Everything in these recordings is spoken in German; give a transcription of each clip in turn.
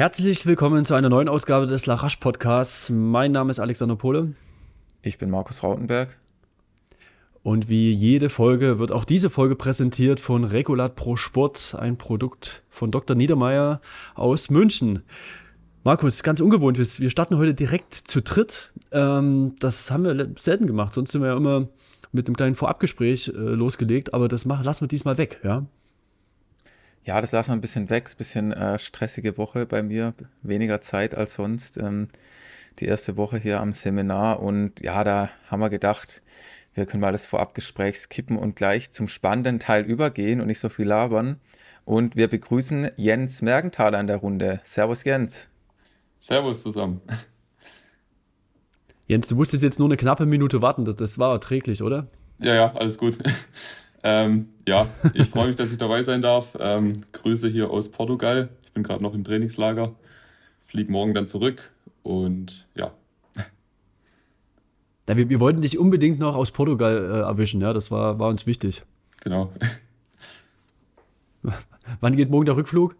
Herzlich willkommen zu einer neuen Ausgabe des Larache Podcasts. Mein Name ist Alexander Pohle. Ich bin Markus Rautenberg. Und wie jede Folge wird auch diese Folge präsentiert von Regulat Pro Sport, ein Produkt von Dr. Niedermeyer aus München. Markus, ganz ungewohnt, wir starten heute direkt zu dritt. Ähm, das haben wir selten gemacht, sonst sind wir ja immer mit einem kleinen Vorabgespräch äh, losgelegt, aber das machen, lassen wir diesmal weg, ja? Ja, das lassen wir ein bisschen weg. Ein bisschen äh, stressige Woche bei mir, weniger Zeit als sonst. Ähm, die erste Woche hier am Seminar und ja, da haben wir gedacht, wir können mal das Vorabgespräch skippen und gleich zum spannenden Teil übergehen und nicht so viel labern. Und wir begrüßen Jens Mergenthaler in der Runde. Servus Jens. Servus zusammen. Jens, du musstest jetzt nur eine knappe Minute warten. Das, das war erträglich, oder? Ja, ja, alles gut. Ähm, ja, ich freue mich, dass ich dabei sein darf. Ähm, Grüße hier aus Portugal. Ich bin gerade noch im Trainingslager, fliege morgen dann zurück und ja. ja wir, wir, wollten dich unbedingt noch aus Portugal äh, erwischen, ja, das war, war uns wichtig. Genau. Wann geht morgen der Rückflug?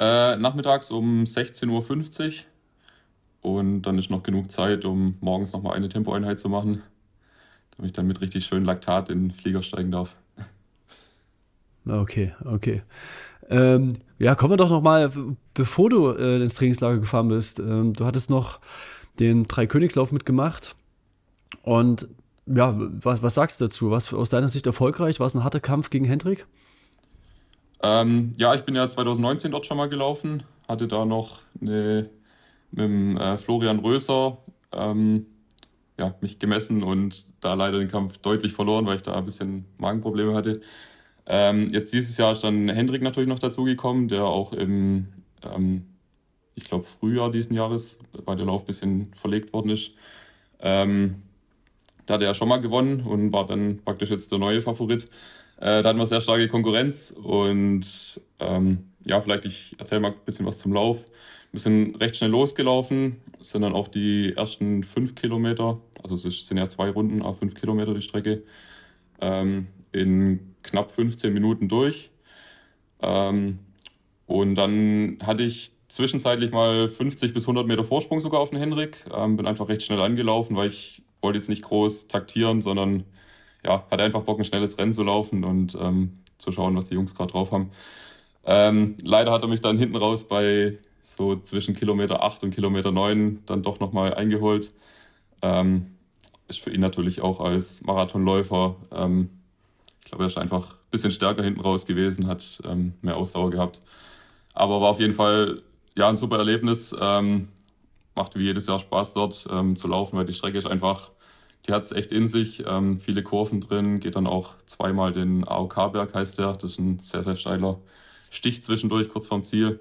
Äh, nachmittags um 16.50 Uhr und dann ist noch genug Zeit, um morgens nochmal eine Tempoeinheit zu machen damit ich dann mit richtig schön Laktat in den Flieger steigen darf. Okay, okay. Ähm, ja, kommen wir doch noch mal, bevor du äh, ins Trainingslager gefahren bist. Ähm, du hattest noch den Dreikönigslauf mitgemacht. Und ja, was, was sagst du dazu? Was aus deiner Sicht erfolgreich? War es ein harter Kampf gegen Hendrik? Ähm, ja, ich bin ja 2019 dort schon mal gelaufen. Hatte da noch eine, mit dem äh, Florian Röser ähm, ja, mich gemessen und da leider den Kampf deutlich verloren, weil ich da ein bisschen Magenprobleme hatte. Ähm, jetzt dieses Jahr ist dann Hendrik natürlich noch dazugekommen, der auch im, ähm, ich glaube, Frühjahr diesen Jahres, weil der Lauf ein bisschen verlegt worden ist, ähm, da hat er ja schon mal gewonnen und war dann praktisch jetzt der neue Favorit. Äh, da hatten wir sehr starke Konkurrenz und ähm, ja, vielleicht ich erzähle mal ein bisschen was zum Lauf. Wir sind recht schnell losgelaufen, sind dann auch die ersten fünf Kilometer, also es sind ja zwei Runden, auf fünf Kilometer die Strecke, ähm, in knapp 15 Minuten durch. Ähm, und dann hatte ich zwischenzeitlich mal 50 bis 100 Meter Vorsprung sogar auf den Henrik. Ähm, bin einfach recht schnell angelaufen, weil ich wollte jetzt nicht groß taktieren, sondern ja, hatte einfach Bock, ein schnelles Rennen zu laufen und ähm, zu schauen, was die Jungs gerade drauf haben. Ähm, leider hat er mich dann hinten raus bei so zwischen Kilometer 8 und Kilometer 9 dann doch nochmal eingeholt. Ähm, ist für ihn natürlich auch als Marathonläufer, ähm, ich glaube, er ist einfach ein bisschen stärker hinten raus gewesen, hat ähm, mehr Ausdauer gehabt. Aber war auf jeden Fall ja ein super Erlebnis. Ähm, macht wie jedes Jahr Spaß dort ähm, zu laufen, weil die Strecke ist einfach, die hat es echt in sich. Ähm, viele Kurven drin, geht dann auch zweimal den AOK-Berg, heißt der. Das ist ein sehr, sehr steiler Stich zwischendurch, kurz vorm Ziel.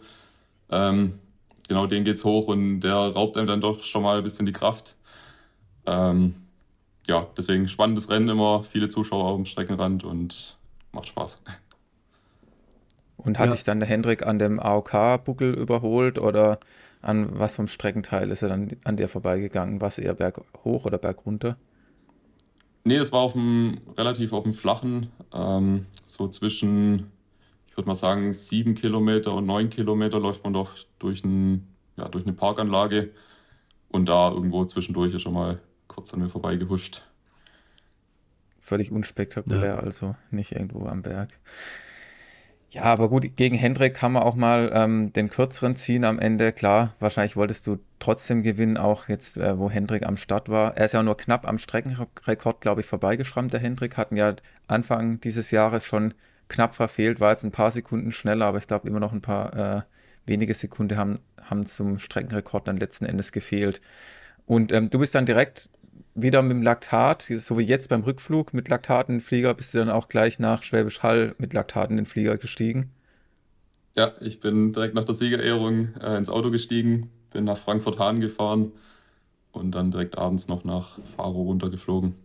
Ähm, genau, den geht's hoch und der raubt einem dann doch schon mal ein bisschen die Kraft. Ähm, ja, deswegen spannendes Rennen immer, viele Zuschauer auf dem Streckenrand und macht Spaß. Und hat ja. sich dann der Hendrik an dem AOK-Buckel überholt oder an was vom Streckenteil ist er dann an dir vorbeigegangen? War es eher berghoch oder bergunter? Nee, das war auf dem, relativ auf dem flachen, ähm, so zwischen ich würde mal sagen, sieben Kilometer und neun Kilometer läuft man doch durch, ein, ja, durch eine Parkanlage und da irgendwo zwischendurch ist schon mal kurz an mir vorbeigehuscht. Völlig unspektakulär, ja. also nicht irgendwo am Berg. Ja, aber gut, gegen Hendrik kann man auch mal ähm, den kürzeren ziehen am Ende. Klar, wahrscheinlich wolltest du trotzdem gewinnen, auch jetzt, äh, wo Hendrik am Start war. Er ist ja nur knapp am Streckenrekord, glaube ich, vorbeigeschrammt, der Hendrik. Hatten ja Anfang dieses Jahres schon knapp verfehlt, war jetzt ein paar Sekunden schneller, aber ich glaube immer noch ein paar äh, wenige Sekunden haben, haben zum Streckenrekord dann letzten Endes gefehlt. Und ähm, du bist dann direkt wieder mit dem Laktat, so wie jetzt beim Rückflug mit Laktat in den Flieger, bist du dann auch gleich nach Schwäbisch Hall mit Laktat in den Flieger gestiegen? Ja, ich bin direkt nach der Siegerehrung äh, ins Auto gestiegen, bin nach Frankfurt-Hahn gefahren und dann direkt abends noch nach Faro runtergeflogen.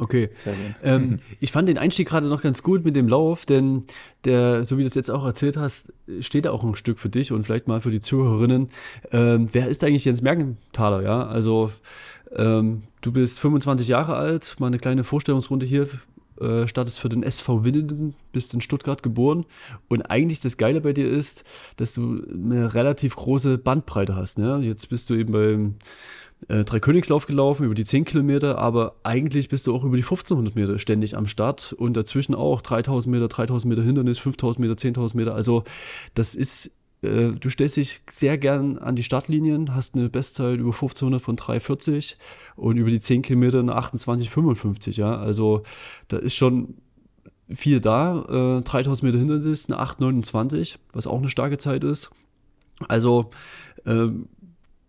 Okay. Ähm, mhm. ich fand den Einstieg gerade noch ganz gut mit dem Lauf, denn der, so wie du es jetzt auch erzählt hast, steht da auch ein Stück für dich und vielleicht mal für die Zuhörerinnen. Ähm, wer ist eigentlich Jens Mergenthaler? Ja, also ähm, du bist 25 Jahre alt, mal eine kleine Vorstellungsrunde hier. äh, startest für den SV Winnenden, bist in Stuttgart geboren. Und eigentlich das Geile bei dir ist, dass du eine relativ große Bandbreite hast. Ne? Jetzt bist du eben beim äh, Dreikönigslauf gelaufen, über die 10 Kilometer, aber eigentlich bist du auch über die 1500 Meter ständig am Start und dazwischen auch 3000 Meter, 3000 Meter Hindernis, 5000 Meter, 10.000 Meter. Also das ist äh, du stellst dich sehr gern an die Startlinien, hast eine Bestzeit über 1500 von 3,40 und über die 10 Kilometer eine 28,55. Ja, also da ist schon viel da. Äh, 3000 Meter Hindernis, eine 8,29, was auch eine starke Zeit ist. Also äh,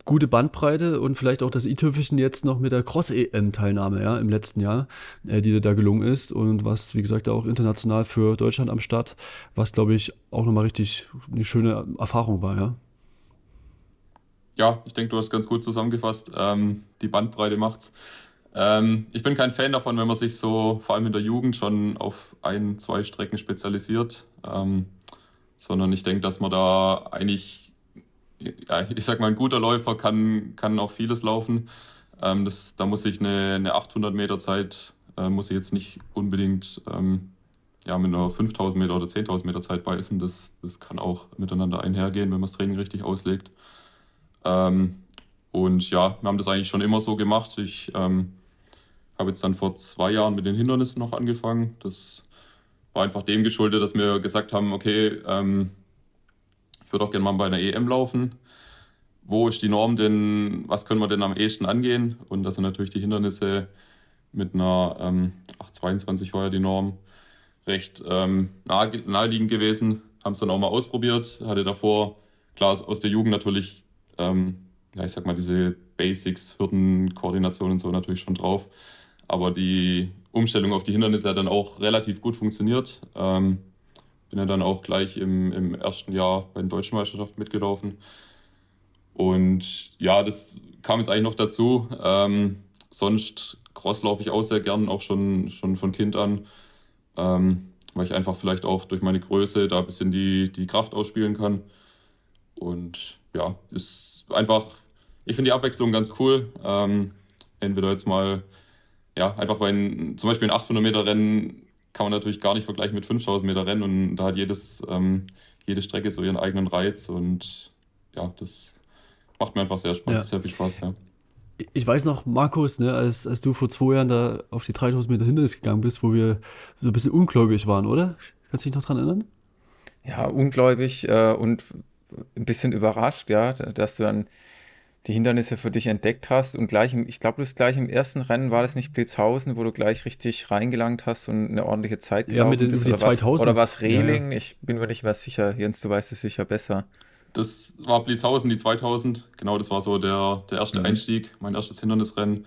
gute Bandbreite und vielleicht auch das i-Tüpfelchen jetzt noch mit der Cross-EM-Teilnahme ja, im letzten Jahr, äh, die dir da gelungen ist und was, wie gesagt, auch international für Deutschland am Start, was, glaube ich, auch nochmal richtig eine schöne Erfahrung war, ja. Ja, ich denke, du hast ganz gut zusammengefasst. Ähm, die Bandbreite macht's. Ähm, ich bin kein Fan davon, wenn man sich so vor allem in der Jugend schon auf ein, zwei Strecken spezialisiert, ähm, sondern ich denke, dass man da eigentlich ja, ich sag mal, ein guter Läufer kann, kann auch vieles laufen. Ähm, das, da muss ich eine, eine 800 Meter Zeit, äh, muss ich jetzt nicht unbedingt ähm, ja, mit einer 5000 Meter oder 10.000 Meter Zeit beißen. Das, das kann auch miteinander einhergehen, wenn man das Training richtig auslegt. Ähm, und ja, wir haben das eigentlich schon immer so gemacht. Ich ähm, habe jetzt dann vor zwei Jahren mit den Hindernissen noch angefangen. Das war einfach dem geschuldet, dass wir gesagt haben, okay, ähm, ich würde auch gerne mal bei einer EM laufen. Wo ist die Norm denn, was können wir denn am ehesten angehen? Und das sind natürlich die Hindernisse mit einer ähm, 822 war ja die Norm, recht ähm, nahe, naheliegend gewesen. Haben es dann auch mal ausprobiert. Hatte davor, klar, aus der Jugend natürlich, ähm, ja, ich sag mal, diese Basics, Hürden, Koordination und so natürlich schon drauf. Aber die Umstellung auf die Hindernisse hat dann auch relativ gut funktioniert. Ähm, bin ja dann auch gleich im, im ersten Jahr bei den Deutschen Meisterschaften mitgelaufen. Und ja, das kam jetzt eigentlich noch dazu. Ähm, sonst Cross laufe ich auch sehr gern, auch schon, schon von Kind an. Ähm, weil ich einfach vielleicht auch durch meine Größe da ein bisschen die, die Kraft ausspielen kann. Und ja, ist einfach, ich finde die Abwechslung ganz cool. Ähm, entweder jetzt mal, ja, einfach weil zum Beispiel ein 800 Meter Rennen kann man natürlich gar nicht vergleichen mit 5000 Meter Rennen und da hat jedes, ähm, jede Strecke so ihren eigenen Reiz und ja, das macht mir einfach sehr, Spaß, ja. sehr viel Spaß. Ja. Ich weiß noch, Markus, ne, als, als du vor zwei Jahren da auf die 3000 Meter Hindernis gegangen bist, wo wir so ein bisschen ungläubig waren, oder? Kannst du dich noch dran erinnern? Ja, ungläubig äh, und ein bisschen überrascht, ja, dass du dann die Hindernisse für dich entdeckt hast und gleich, im, ich glaube, du bist gleich im ersten Rennen, war das nicht Blitzhausen, wo du gleich richtig reingelangt hast und eine ordentliche Zeit gelaufen ja, mit den, bist? Oder, 2000. Was, oder was Reling? Ja, ja. Ich bin mir nicht mehr sicher. Jens, du weißt es sicher besser. Das war Blitzhausen, die 2000. Genau, das war so der, der erste mhm. Einstieg, mein erstes Hindernisrennen.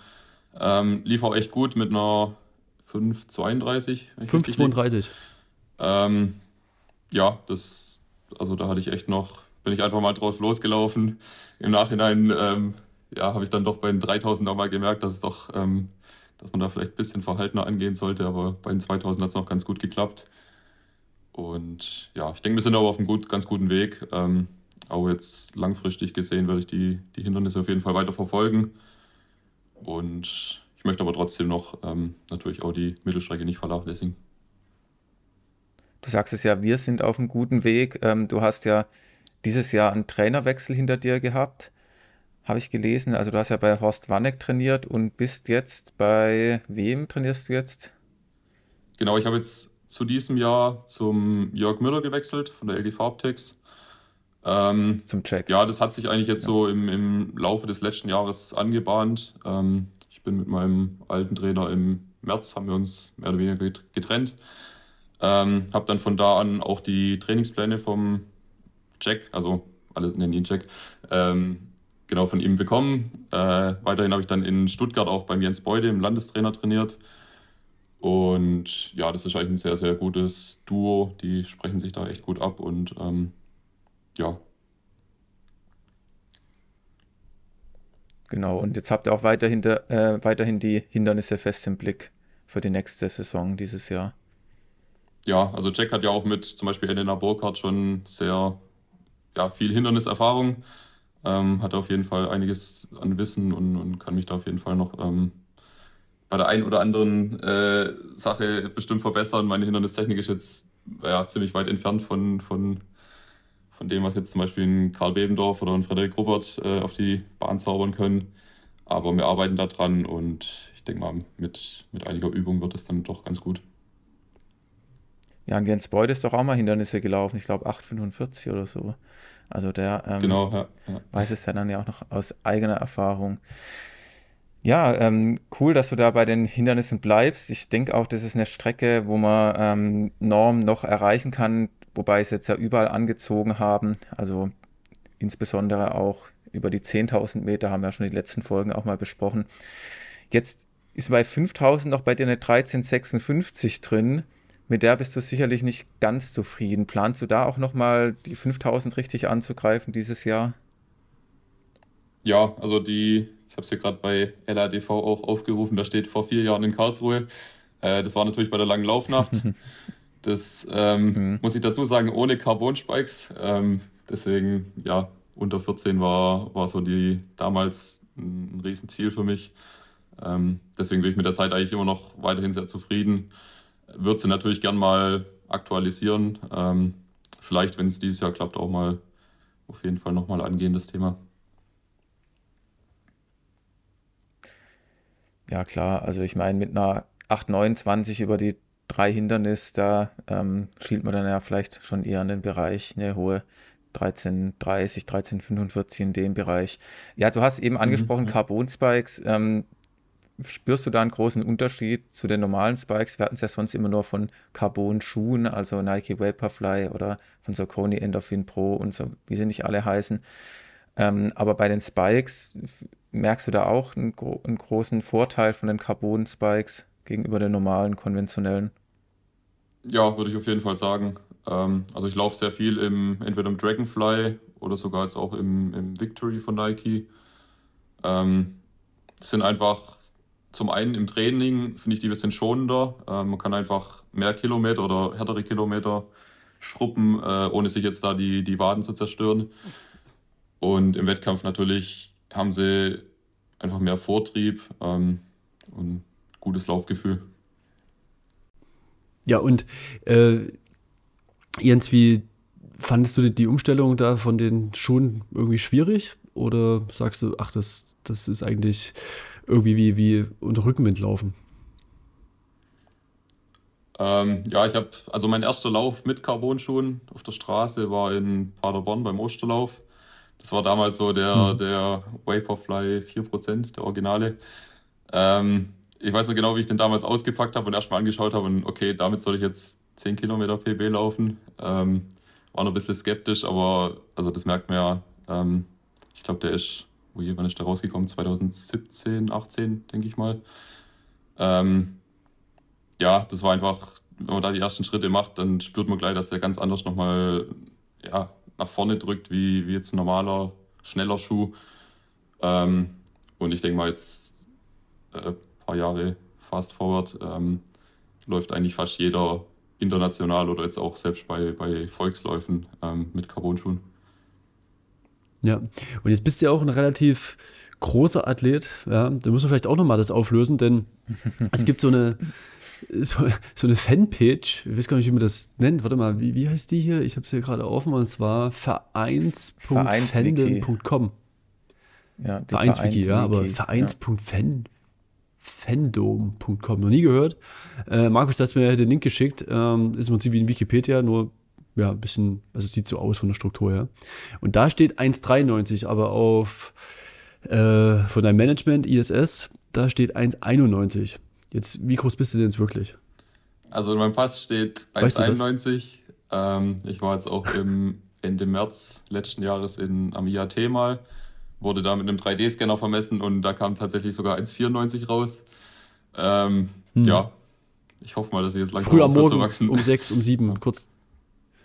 Ähm, lief auch echt gut mit einer 5,32. 5,32. Ähm, ja, das, also da hatte ich echt noch bin ich einfach mal drauf losgelaufen. Im Nachhinein ähm, ja, habe ich dann doch bei den 3000 auch mal gemerkt, dass es doch, ähm, dass man da vielleicht ein bisschen verhaltener angehen sollte, aber bei den 2000 hat es noch ganz gut geklappt. Und ja, ich denke, wir sind aber auf einem gut, ganz guten Weg. Ähm, auch jetzt langfristig gesehen werde ich die, die Hindernisse auf jeden Fall weiter verfolgen. Und ich möchte aber trotzdem noch ähm, natürlich auch die Mittelstrecke nicht vernachlässigen. Du sagst es ja, wir sind auf einem guten Weg. Ähm, du hast ja dieses Jahr einen Trainerwechsel hinter dir gehabt, habe ich gelesen. Also du hast ja bei Horst Wanneck trainiert und bist jetzt bei wem trainierst du jetzt? Genau, ich habe jetzt zu diesem Jahr zum Jörg Müller gewechselt von der LG Farbtex. Ähm, zum Check. Ja, das hat sich eigentlich jetzt ja. so im, im Laufe des letzten Jahres angebahnt. Ähm, ich bin mit meinem alten Trainer im März, haben wir uns mehr oder weniger getrennt. Ähm, habe dann von da an auch die Trainingspläne vom Jack, also alle nennen ihn Jack, ähm, genau von ihm bekommen. Äh, weiterhin habe ich dann in Stuttgart auch beim Jens Beude im Landestrainer trainiert. Und ja, das ist eigentlich ein sehr, sehr gutes Duo. Die sprechen sich da echt gut ab und ähm, ja. Genau, und jetzt habt ihr auch weiterhin, der, äh, weiterhin die Hindernisse fest im Blick für die nächste Saison dieses Jahr. Ja, also Jack hat ja auch mit zum Beispiel Elena Burkhardt schon sehr ja, viel Hinderniserfahrung. Ähm, hat auf jeden Fall einiges an Wissen und, und kann mich da auf jeden Fall noch ähm, bei der einen oder anderen äh, Sache bestimmt verbessern. Meine Hindernistechnik ist jetzt ja, ziemlich weit entfernt von, von, von dem, was jetzt zum Beispiel ein Karl Bebendorf oder ein Frederik Ruppert äh, auf die Bahn zaubern können. Aber wir arbeiten da dran und ich denke mal, mit, mit einiger Übung wird es dann doch ganz gut. Ja, und Jens Beuth ist doch auch mal Hindernisse gelaufen, ich glaube 8,45 oder so. Also der ähm, genau, ja, ja. weiß es ja dann ja auch noch aus eigener Erfahrung. Ja, ähm, cool, dass du da bei den Hindernissen bleibst. Ich denke auch, das ist eine Strecke, wo man ähm, Norm noch erreichen kann, wobei sie jetzt ja überall angezogen haben. Also insbesondere auch über die 10.000 Meter haben wir ja schon die letzten Folgen auch mal besprochen. Jetzt ist bei 5.000 noch bei dir eine 1356 drin. Mit der bist du sicherlich nicht ganz zufrieden. Planst du da auch nochmal die 5.000 richtig anzugreifen dieses Jahr? Ja, also die ich habe es hier gerade bei LADV auch aufgerufen, da steht vor vier Jahren in Karlsruhe. Äh, das war natürlich bei der langen Laufnacht. Das ähm, mhm. muss ich dazu sagen, ohne Carbon-Spikes. Ähm, deswegen, ja, unter 14 war, war so die damals ein Riesenziel für mich. Ähm, deswegen bin ich mit der Zeit eigentlich immer noch weiterhin sehr zufrieden. Würde sie natürlich gern mal aktualisieren. Ähm, vielleicht, wenn es dieses Jahr klappt, auch mal auf jeden Fall nochmal angehen, das Thema. Ja, klar. Also ich meine, mit einer 8,29 über die drei Hindernisse, da ähm, schielt man dann ja vielleicht schon eher in den Bereich, eine hohe 13,30, 13,45 in dem Bereich. Ja, du hast eben mhm. angesprochen, mhm. Carbon Spikes. Ähm, spürst du da einen großen Unterschied zu den normalen Spikes? Wir hatten es ja sonst immer nur von Carbon-Schuhen, also Nike Vaporfly oder von Saucony Endorphin Pro und so, wie sie nicht alle heißen. Ähm, aber bei den Spikes merkst du da auch einen, einen großen Vorteil von den Carbon-Spikes gegenüber den normalen, konventionellen? Ja, würde ich auf jeden Fall sagen. Ähm, also ich laufe sehr viel im, entweder im Dragonfly oder sogar jetzt auch im, im Victory von Nike. Ähm, sind einfach zum einen im Training, finde ich die ein bisschen schonender. Ähm, man kann einfach mehr Kilometer oder härtere Kilometer schruppen, äh, ohne sich jetzt da die, die Waden zu zerstören. Und im Wettkampf natürlich haben sie einfach mehr Vortrieb ähm, und gutes Laufgefühl. Ja, und äh, Jens, wie fandest du die Umstellung da von den Schuhen irgendwie schwierig? Oder sagst du, ach, das, das ist eigentlich irgendwie wie, wie unter Rückenwind laufen? Ähm, ja, ich habe, also mein erster Lauf mit Carbon-Schuhen auf der Straße war in Paderborn beim Osterlauf. Das war damals so der, mhm. der Vaporfly 4%, der Originale. Ähm, ich weiß noch genau, wie ich den damals ausgepackt habe und erstmal angeschaut habe und okay, damit soll ich jetzt 10 Kilometer PB laufen. Ähm, war noch ein bisschen skeptisch, aber also das merkt man ja. Ähm, ich glaube, der ist, wo wann ist der rausgekommen? 2017, 18, denke ich mal. Ähm, ja, das war einfach, wenn man da die ersten Schritte macht, dann spürt man gleich, dass der ganz anders nochmal ja, nach vorne drückt, wie, wie jetzt ein normaler, schneller Schuh. Ähm, und ich denke mal, jetzt ein äh, paar Jahre fast forward ähm, läuft eigentlich fast jeder international oder jetzt auch selbst bei, bei Volksläufen ähm, mit Carbon-Schuhen. Ja, und jetzt bist du ja auch ein relativ großer Athlet. Ja, da muss man vielleicht auch nochmal das auflösen, denn es gibt so eine, so, so eine Fanpage, ich weiß gar nicht, wie man das nennt. Warte mal, wie, wie heißt die hier? Ich habe es hier gerade offen und zwar vereins.fandom.com. Ja, Vereinswiki, ja, aber vereins.fan. Fandom.com, noch nie gehört. Äh, Markus, du hast mir den Link geschickt. Ähm, ist im Prinzip wie in Wikipedia, nur ja, ein bisschen, also es sieht so aus von der Struktur her. Und da steht 1,93, aber auf äh, von deinem Management, ISS, da steht 1,91. Jetzt, wie groß bist du denn jetzt wirklich? Also in meinem Pass steht 1,91. Ähm, ich war jetzt auch im Ende März letzten Jahres in, am IAT mal, wurde da mit einem 3D-Scanner vermessen und da kam tatsächlich sogar 1,94 raus. Ähm, hm. Ja, ich hoffe mal, dass ich jetzt langsam Früh am Morgen wachsen. um 6, um 7, kurz.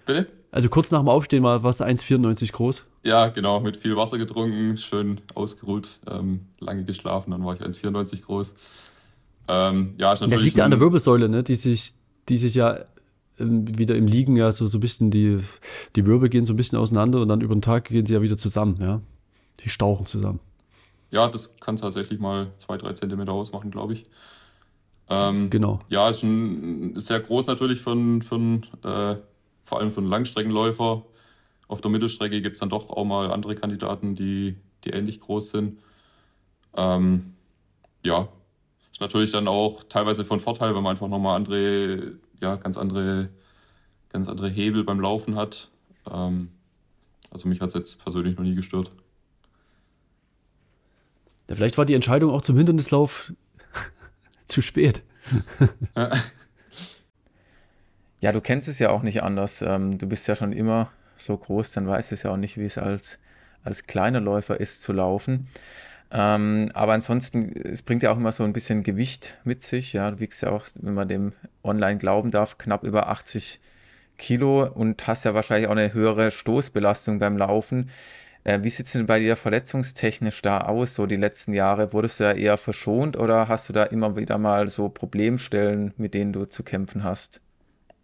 Bitte? Also kurz nach dem Aufstehen war, warst du 1,94 groß? Ja, genau, mit viel Wasser getrunken, schön ausgeruht, ähm, lange geschlafen, dann war ich 1,94 groß. Ähm, ja, ist natürlich das liegt ja an der Wirbelsäule, ne? die, sich, die sich ja ähm, wieder im Liegen ja so, so ein bisschen, die, die Wirbel gehen so ein bisschen auseinander und dann über den Tag gehen sie ja wieder zusammen, ja. Die stauchen zusammen. Ja, das kann tatsächlich mal zwei, drei Zentimeter ausmachen, glaube ich. Ähm, genau. Ja, ist, ein, ist sehr groß natürlich für, für äh, vor allem für einen Langstreckenläufer. Auf der Mittelstrecke gibt es dann doch auch mal andere Kandidaten, die, die ähnlich groß sind. Ähm, ja, ist natürlich dann auch teilweise von Vorteil, wenn man einfach nochmal andere, ja, ganz andere, ganz andere Hebel beim Laufen hat. Ähm, also mich hat es jetzt persönlich noch nie gestört. Ja, vielleicht war die Entscheidung auch zum Hindernislauf zu spät. ja, du kennst es ja auch nicht anders. Ähm, du bist ja schon immer so groß, dann weißt du es ja auch nicht, wie es als, als kleiner Läufer ist zu laufen. Ähm, aber ansonsten, es bringt ja auch immer so ein bisschen Gewicht mit sich. Ja, du wiegst ja auch, wenn man dem online glauben darf, knapp über 80 Kilo und hast ja wahrscheinlich auch eine höhere Stoßbelastung beim Laufen. Äh, wie sieht es denn bei dir verletzungstechnisch da aus, so die letzten Jahre? Wurdest du da eher verschont oder hast du da immer wieder mal so Problemstellen, mit denen du zu kämpfen hast?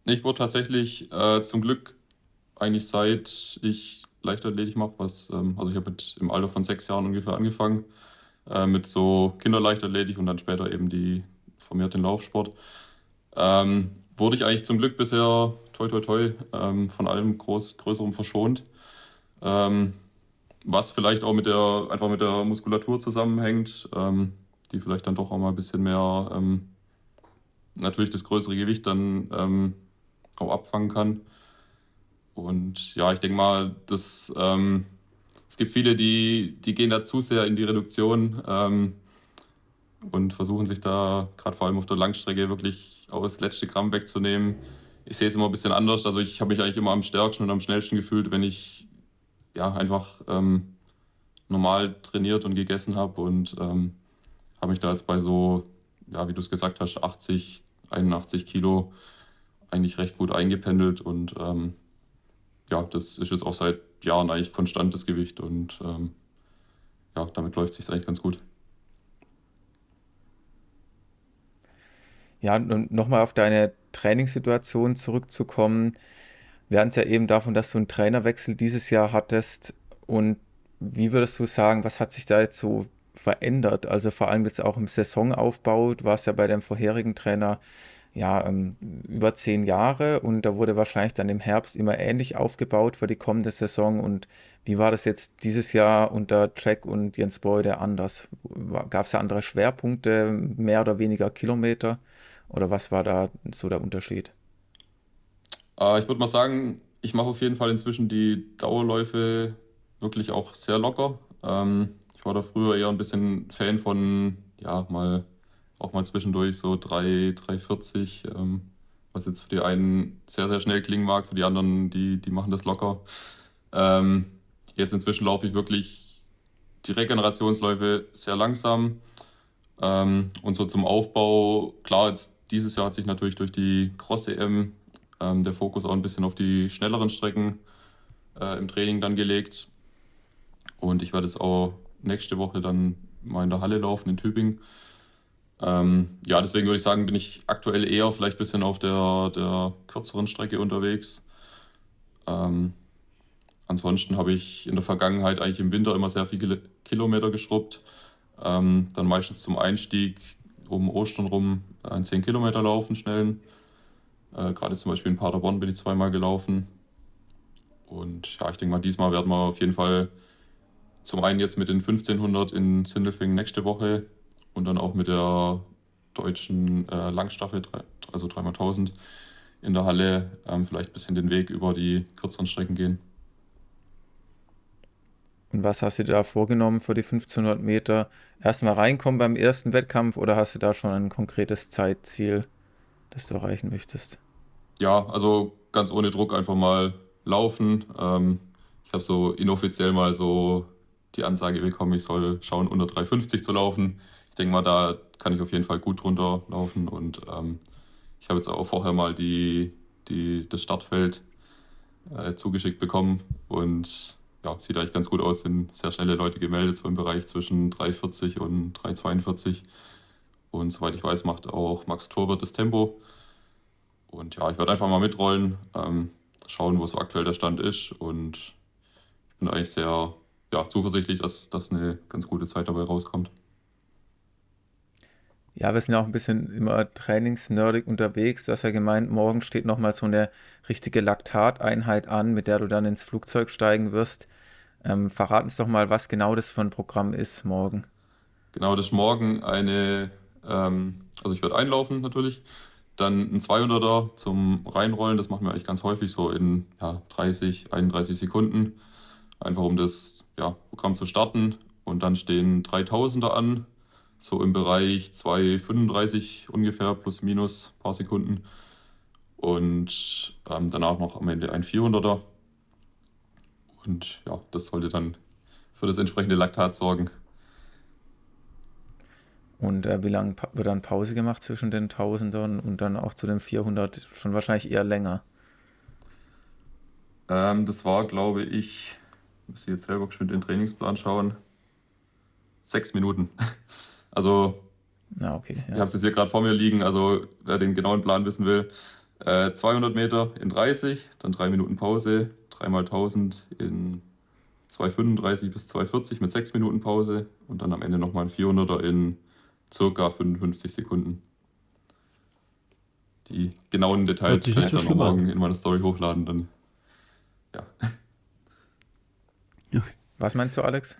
Ich wurde tatsächlich äh, zum Glück eigentlich seit ich Leichtathletik mache, was, ähm, also ich habe im Alter von sechs Jahren ungefähr angefangen äh, mit so Kinderleichtathletik und dann später eben die vermehrt den Laufsport. Ähm, wurde ich eigentlich zum Glück bisher toi toi toi ähm, von allem groß, Größerem verschont. Ähm, was vielleicht auch mit der, einfach mit der Muskulatur zusammenhängt, ähm, die vielleicht dann doch auch mal ein bisschen mehr ähm, natürlich das größere Gewicht dann auch abfangen kann. Und ja, ich denke mal, dass ähm, es gibt viele, die, die gehen da zu sehr in die Reduktion ähm, und versuchen sich da gerade vor allem auf der Langstrecke wirklich auch das letzte Gramm wegzunehmen. Ich sehe es immer ein bisschen anders. Also ich habe mich eigentlich immer am stärksten und am schnellsten gefühlt, wenn ich ja einfach ähm, normal trainiert und gegessen habe und ähm, habe mich da jetzt bei so, ja, wie du es gesagt hast, 80, 81 Kilo eigentlich recht gut eingependelt und ähm, ja, das ist jetzt auch seit Jahren eigentlich konstantes Gewicht und ähm, ja, damit läuft es sich eigentlich ganz gut. Ja, und nochmal auf deine Trainingssituation zurückzukommen. Wir hatten es ja eben davon, dass du einen Trainerwechsel dieses Jahr hattest. Und wie würdest du sagen, was hat sich da jetzt so verändert? Also vor allem jetzt auch im Saisonaufbau. Du warst ja bei deinem vorherigen Trainer ja, ähm, über zehn Jahre und da wurde wahrscheinlich dann im Herbst immer ähnlich aufgebaut für die kommende Saison. Und wie war das jetzt dieses Jahr unter Jack und Jens Beude anders? Gab es andere Schwerpunkte, mehr oder weniger Kilometer? Oder was war da so der Unterschied? Äh, ich würde mal sagen, ich mache auf jeden Fall inzwischen die Dauerläufe wirklich auch sehr locker. Ähm, ich war da früher eher ein bisschen Fan von, ja, mal auch mal zwischendurch so 3, 340, ähm, was jetzt für die einen sehr, sehr schnell klingen mag, für die anderen, die, die machen das locker. Ähm, jetzt inzwischen laufe ich wirklich die Regenerationsläufe sehr langsam. Ähm, und so zum Aufbau, klar, jetzt dieses Jahr hat sich natürlich durch die Cross-EM ähm, der Fokus auch ein bisschen auf die schnelleren Strecken äh, im Training dann gelegt. Und ich werde jetzt auch nächste Woche dann mal in der Halle laufen in Tübingen. Ähm, ja, deswegen würde ich sagen, bin ich aktuell eher vielleicht ein bisschen auf der, der kürzeren Strecke unterwegs. Ähm, ansonsten habe ich in der Vergangenheit eigentlich im Winter immer sehr viele Kilometer geschrubbt. Ähm, dann meistens zum Einstieg um Ostern rum einen 10 Kilometer laufen, schnellen. Äh, Gerade zum Beispiel in Paderborn bin ich zweimal gelaufen. Und ja, ich denke mal, diesmal werden wir auf jeden Fall zum einen jetzt mit den 1500 in Sindelfingen nächste Woche und dann auch mit der deutschen äh, Langstaffel, also 3x1000 in der Halle, ähm, vielleicht ein bisschen den Weg über die kürzeren Strecken gehen. Und was hast du dir da vorgenommen für die 1500 Meter? Erstmal reinkommen beim ersten Wettkampf oder hast du da schon ein konkretes Zeitziel, das du erreichen möchtest? Ja, also ganz ohne Druck einfach mal laufen. Ähm, ich habe so inoffiziell mal so die Ansage bekommen, ich soll schauen, unter 3,50 zu laufen ich denke mal, da kann ich auf jeden Fall gut drunter laufen. Und ähm, ich habe jetzt auch vorher mal die, die, das Startfeld äh, zugeschickt bekommen und ja, sieht eigentlich ganz gut aus. Sind sehr schnelle Leute gemeldet, so im Bereich zwischen 3,40 und 3,42. Und soweit ich weiß, macht auch Max Torwart das Tempo. Und ja, ich werde einfach mal mitrollen, ähm, schauen, wo so aktuell der Stand ist. Und ich bin eigentlich sehr ja, zuversichtlich, dass, dass eine ganz gute Zeit dabei rauskommt. Ja, wir sind ja auch ein bisschen immer trainingsnerdig unterwegs. Du hast ja gemeint, morgen steht nochmal so eine richtige Laktateinheit an, mit der du dann ins Flugzeug steigen wirst. Ähm, verrat uns doch mal, was genau das für ein Programm ist morgen. Genau, das ist morgen eine, ähm, also ich werde einlaufen natürlich, dann ein 200er zum Reinrollen, das machen wir eigentlich ganz häufig so in ja, 30, 31 Sekunden, einfach um das ja, Programm zu starten. Und dann stehen 3000er an, so im Bereich 2,35 ungefähr, plus minus ein paar Sekunden. Und ähm, danach noch am Ende ein 400er. Und ja, das sollte dann für das entsprechende Laktat sorgen. Und äh, wie lange wird dann Pause gemacht zwischen den Tausendern und dann auch zu den 400? Schon wahrscheinlich eher länger. Ähm, das war, glaube ich, muss ich jetzt selber geschwind den Trainingsplan schauen, sechs Minuten. Also, Na, okay, ja. ich habe es jetzt hier gerade vor mir liegen, also wer den genauen Plan wissen will, äh, 200 Meter in 30, dann drei Minuten Pause, dreimal 1000 in 2,35 bis 2,40 mit sechs Minuten Pause und dann am Ende nochmal ein 400er in circa 55 Sekunden. Die genauen Details kann ich dann noch morgen in meiner Story hochladen, dann ja. Was meinst du, Alex?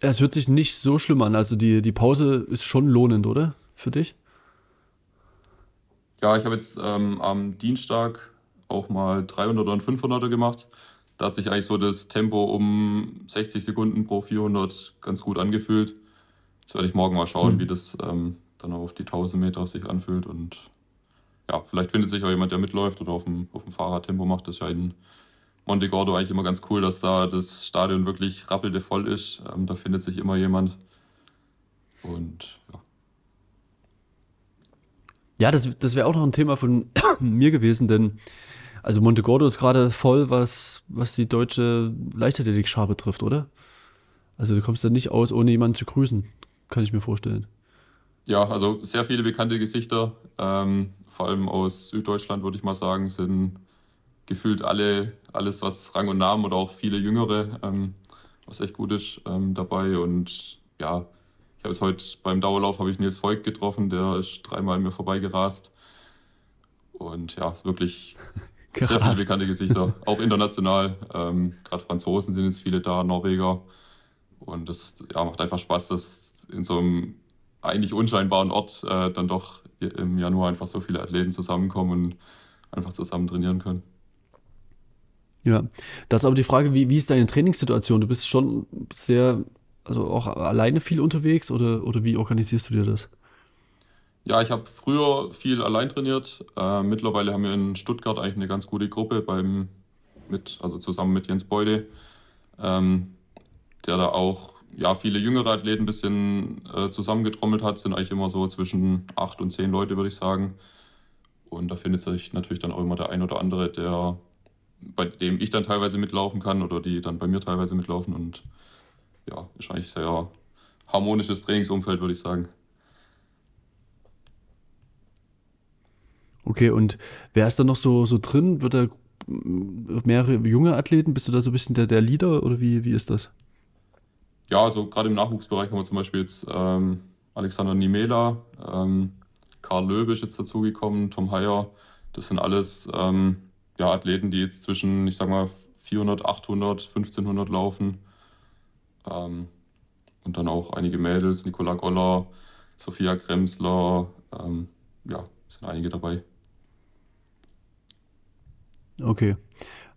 Es hört sich nicht so schlimm an. Also die, die Pause ist schon lohnend, oder? Für dich? Ja, ich habe jetzt ähm, am Dienstag auch mal 300er und 500er gemacht. Da hat sich eigentlich so das Tempo um 60 Sekunden pro 400 ganz gut angefühlt. Jetzt werde ich morgen mal schauen, mhm. wie das ähm, dann auf die 1000 Meter sich anfühlt. Und ja, vielleicht findet sich auch jemand, der mitläuft oder auf dem, auf dem Fahrrad Tempo macht. Das ist ja in Monte Gordo eigentlich immer ganz cool, dass da das Stadion wirklich rappelde voll ist. Ähm, da findet sich immer jemand. Und ja. Ja, das, das wäre auch noch ein Thema von mir gewesen, denn also Monte Gordo ist gerade voll, was, was die deutsche Leichtathletik-Schar betrifft, oder? Also du kommst da nicht aus, ohne jemanden zu grüßen, kann ich mir vorstellen. Ja, also sehr viele bekannte Gesichter, ähm, vor allem aus Süddeutschland, würde ich mal sagen, sind gefühlt alle, alles, was Rang und Namen oder auch viele Jüngere, ähm, was echt gut ist, ähm, dabei. Und ja, ich habe es heute beim Dauerlauf habe ich Nils Volk getroffen, der ist dreimal an mir vorbeigerast. Und ja, wirklich Krass. sehr viele bekannte Gesichter, auch international. Ähm, Gerade Franzosen sind jetzt viele da, Norweger. Und das ja, macht einfach Spaß, dass in so einem eigentlich unscheinbaren Ort äh, dann doch im Januar einfach so viele Athleten zusammenkommen und einfach zusammen trainieren können. Ja, das ist aber die Frage, wie, wie ist deine Trainingssituation? Du bist schon sehr, also auch alleine viel unterwegs oder, oder wie organisierst du dir das? Ja, ich habe früher viel allein trainiert. Äh, mittlerweile haben wir in Stuttgart eigentlich eine ganz gute Gruppe beim, mit, also zusammen mit Jens Beude, ähm, der da auch ja, viele jüngere Athleten ein bisschen äh, zusammengetrommelt hat, sind eigentlich immer so zwischen acht und zehn Leute, würde ich sagen. Und da findet sich natürlich dann auch immer der ein oder andere, der bei dem ich dann teilweise mitlaufen kann oder die dann bei mir teilweise mitlaufen. Und ja, ist eigentlich sehr harmonisches Trainingsumfeld, würde ich sagen. Okay, und wer ist da noch so, so drin? Wird da mehrere junge Athleten? Bist du da so ein bisschen der, der Leader oder wie, wie ist das? Ja, also gerade im Nachwuchsbereich haben wir zum Beispiel jetzt ähm, Alexander Nimela, ähm, Karl Löbe ist jetzt dazugekommen, Tom Heyer. Das sind alles ähm, ja, Athleten, die jetzt zwischen, ich sag mal, 400, 800, 1500 laufen. Ähm, und dann auch einige Mädels, Nicola Goller, Sophia Kremsler, ähm, ja, sind einige dabei. Okay.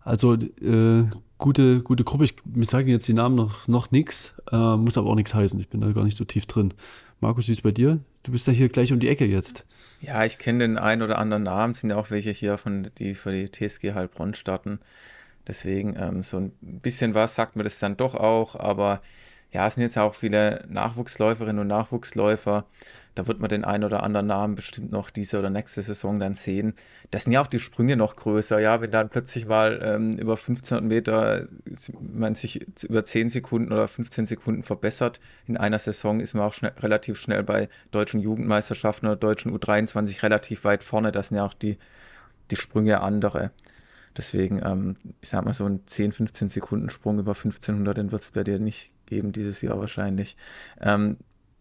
Also äh, gute, gute Gruppe. Ich, mir sagen jetzt die Namen noch, noch nichts, äh, muss aber auch nichts heißen. Ich bin da gar nicht so tief drin. Markus, wie ist bei dir? Du bist ja hier gleich um die Ecke jetzt. Ja, ich kenne den einen oder anderen Namen, sind ja auch welche hier von die für die TSG Heilbronn starten. Deswegen ähm, so ein bisschen was sagt mir das dann doch auch, aber ja, es sind jetzt auch viele Nachwuchsläuferinnen und Nachwuchsläufer. Da wird man den einen oder anderen Namen bestimmt noch diese oder nächste Saison dann sehen. Das sind ja auch die Sprünge noch größer, ja, wenn dann plötzlich mal ähm, über 1500 Meter man sich über 10 Sekunden oder 15 Sekunden verbessert in einer Saison, ist man auch schnell, relativ schnell bei deutschen Jugendmeisterschaften oder deutschen U23 relativ weit vorne. Das sind ja auch die, die Sprünge andere. Deswegen, ähm, ich sag mal, so ein 10, 15 Sekunden Sprung über 1500, den wird es bei dir nicht geben dieses Jahr wahrscheinlich. Ähm,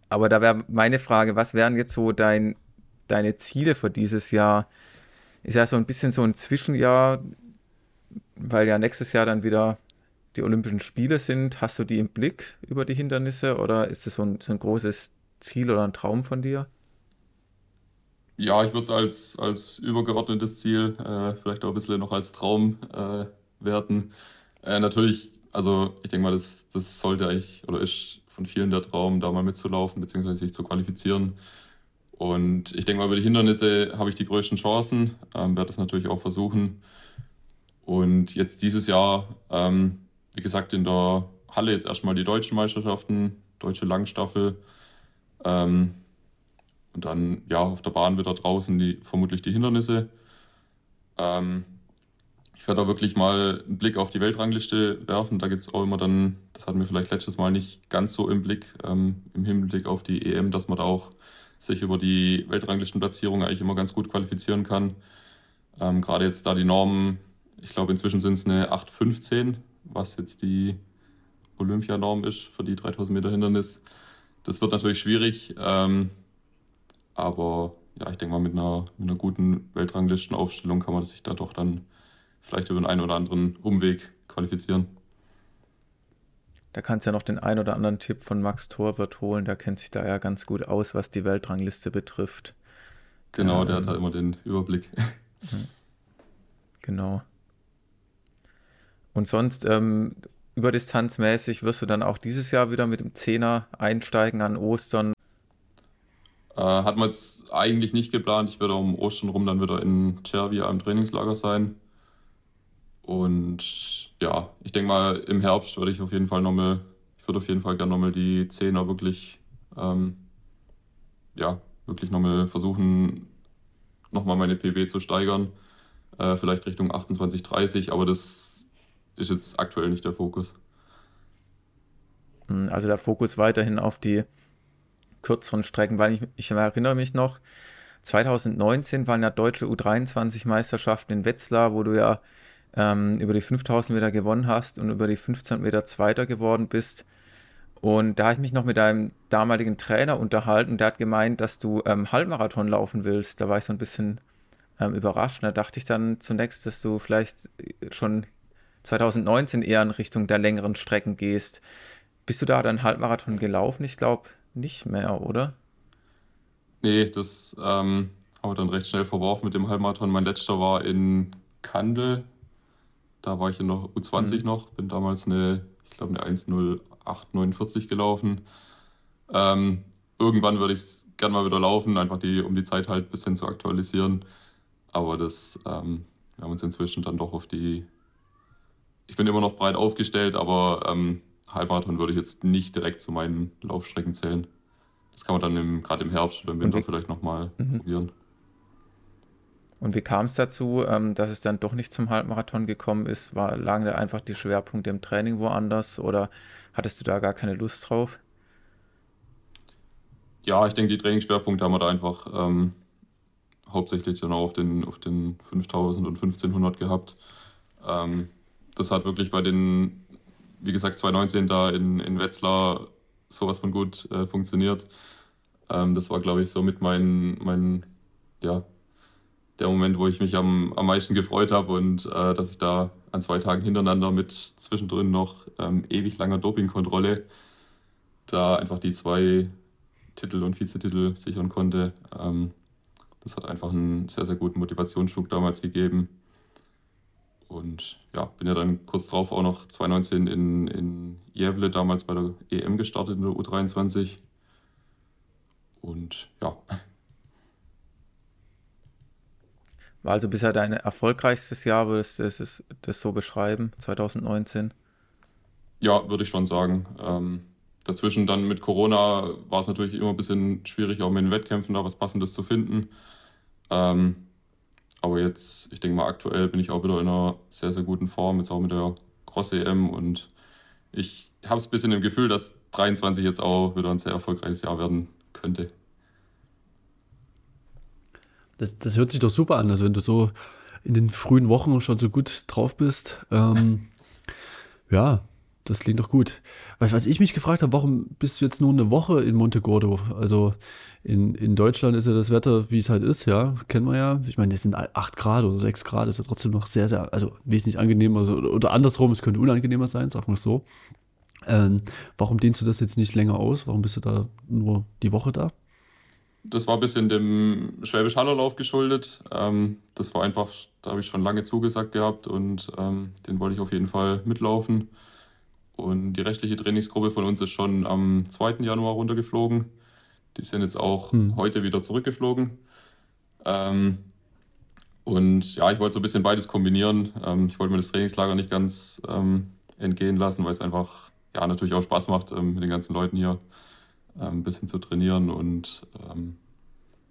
aber da wäre meine Frage, was wären jetzt so dein, deine Ziele für dieses Jahr? Ist ja so ein bisschen so ein Zwischenjahr, weil ja nächstes Jahr dann wieder die Olympischen Spiele sind. Hast du die im Blick über die Hindernisse oder ist das so ein, so ein großes Ziel oder ein Traum von dir? Ja, ich würde es als, als übergeordnetes Ziel, äh, vielleicht auch ein bisschen noch als Traum äh, werten. Äh, natürlich, also ich denke mal, das, das sollte eigentlich oder ist von vielen der Traum, da mal mitzulaufen, beziehungsweise sich zu qualifizieren. Und ich denke mal, über die Hindernisse habe ich die größten Chancen, ähm, werde das natürlich auch versuchen. Und jetzt dieses Jahr, ähm, wie gesagt, in der Halle jetzt erstmal die deutschen Meisterschaften, deutsche Langstaffel. Ähm, und dann ja auf der Bahn wieder draußen die, vermutlich die Hindernisse. Ähm, ich werde da wirklich mal einen Blick auf die Weltrangliste werfen. Da gibt es auch immer dann, das hatten wir vielleicht letztes Mal nicht ganz so im Blick, ähm, im Hinblick auf die EM, dass man da auch sich über die Weltranglistenplatzierung eigentlich immer ganz gut qualifizieren kann. Ähm, Gerade jetzt da die Normen, ich glaube inzwischen sind es eine 8,15, was jetzt die Olympianorm ist für die 3000 Meter Hindernis. Das wird natürlich schwierig, ähm, aber ja, ich denke mal, mit einer, mit einer guten Weltranglistenaufstellung kann man sich da doch dann vielleicht über den einen oder anderen Umweg qualifizieren. Da kannst du ja noch den einen oder anderen Tipp von Max Torwart holen. Der kennt sich da ja ganz gut aus, was die Weltrangliste betrifft. Genau, ähm, der hat da immer den Überblick. Genau. Und sonst, ähm, überdistanzmäßig wirst du dann auch dieses Jahr wieder mit dem Zehner einsteigen an Ostern. Äh, hat man jetzt eigentlich nicht geplant. Ich werde um Ostern rum dann wieder in Cervia im Trainingslager sein. Und ja, ich denke mal, im Herbst würde ich auf jeden Fall nochmal, ich würde auf jeden Fall gerne nochmal die Zehner wirklich, ähm, ja, wirklich nochmal versuchen, nochmal meine PB zu steigern. Äh, vielleicht Richtung 28, 30, aber das ist jetzt aktuell nicht der Fokus. Hm, also der Fokus weiterhin auf die kürzeren Strecken, weil ich, ich erinnere mich noch, 2019 waren ja deutsche U23-Meisterschaften in Wetzlar, wo du ja ähm, über die 5000 Meter gewonnen hast und über die 1500 Meter Zweiter geworden bist. Und da habe ich mich noch mit deinem damaligen Trainer unterhalten. Der hat gemeint, dass du ähm, Halbmarathon laufen willst. Da war ich so ein bisschen ähm, überrascht. Und da dachte ich dann zunächst, dass du vielleicht schon 2019 eher in Richtung der längeren Strecken gehst. Bist du da dann Halbmarathon gelaufen? Ich glaube nicht mehr, oder? Nee, das ähm, haben wir dann recht schnell verworfen mit dem Halbmarathon. Mein letzter war in Kandel da war ich ja noch U20 mhm. noch, bin damals eine, ich glaube, eine 1.0849 gelaufen. Ähm, irgendwann würde ich es gerne mal wieder laufen, einfach die, um die Zeit halt ein bisschen zu aktualisieren. Aber das, ähm, wir haben uns inzwischen dann doch auf die, ich bin immer noch breit aufgestellt, aber ähm, Halbmarathon würde ich jetzt nicht direkt zu meinen Laufstrecken zählen. Das kann man dann gerade im Herbst oder im Winter vielleicht nochmal mhm. probieren. Und wie kam es dazu, ähm, dass es dann doch nicht zum Halbmarathon gekommen ist? War, lagen da einfach die Schwerpunkte im Training woanders oder hattest du da gar keine Lust drauf? Ja, ich denke, die Trainingsschwerpunkte haben wir da einfach ähm, hauptsächlich dann auch auf den, auf den 5000 und 1500 gehabt. Ähm, das hat wirklich bei den, wie gesagt, 2019 da in, in Wetzlar sowas von gut äh, funktioniert. Ähm, das war, glaube ich, so mit mein, mein ja, der Moment, wo ich mich am, am meisten gefreut habe und äh, dass ich da an zwei Tagen hintereinander mit zwischendrin noch ähm, ewig langer Dopingkontrolle da einfach die zwei Titel und Vizetitel sichern konnte. Ähm, das hat einfach einen sehr, sehr guten Motivationsschub damals gegeben. Und ja, bin ja dann kurz drauf auch noch 2019 in, in Jävle damals bei der EM gestartet in der U23. Und ja, War also bisher dein erfolgreichstes Jahr, würdest du das, das so beschreiben, 2019? Ja, würde ich schon sagen. Ähm, dazwischen dann mit Corona war es natürlich immer ein bisschen schwierig, auch mit den Wettkämpfen da was Passendes zu finden. Ähm, aber jetzt, ich denke mal, aktuell bin ich auch wieder in einer sehr, sehr guten Form, jetzt auch mit der Cross-EM und ich habe es ein bisschen im Gefühl, dass 23 jetzt auch wieder ein sehr erfolgreiches Jahr werden könnte. Das, das hört sich doch super an. Also wenn du so in den frühen Wochen schon so gut drauf bist. Ähm, ja, das klingt doch gut. Weil, was ich mich gefragt habe, warum bist du jetzt nur eine Woche in Montegordo? Also in, in Deutschland ist ja das Wetter, wie es halt ist, ja, kennen wir ja. Ich meine, jetzt sind 8 Grad oder 6 Grad, ist ja trotzdem noch sehr, sehr, also wesentlich angenehmer also, oder andersrum, es könnte unangenehmer sein, sagen wir es so. Ähm, warum dehnst du das jetzt nicht länger aus? Warum bist du da nur die Woche da? Das war ein bisschen dem Schwäbisch Hallerlauf geschuldet. Ähm, das war einfach, da habe ich schon lange zugesagt gehabt und ähm, den wollte ich auf jeden Fall mitlaufen. Und die rechtliche Trainingsgruppe von uns ist schon am 2. Januar runtergeflogen. Die sind jetzt auch hm. heute wieder zurückgeflogen. Ähm, und ja, ich wollte so ein bisschen beides kombinieren. Ähm, ich wollte mir das Trainingslager nicht ganz ähm, entgehen lassen, weil es einfach ja natürlich auch Spaß macht, ähm, mit den ganzen Leuten hier ein bisschen zu trainieren. Und ähm,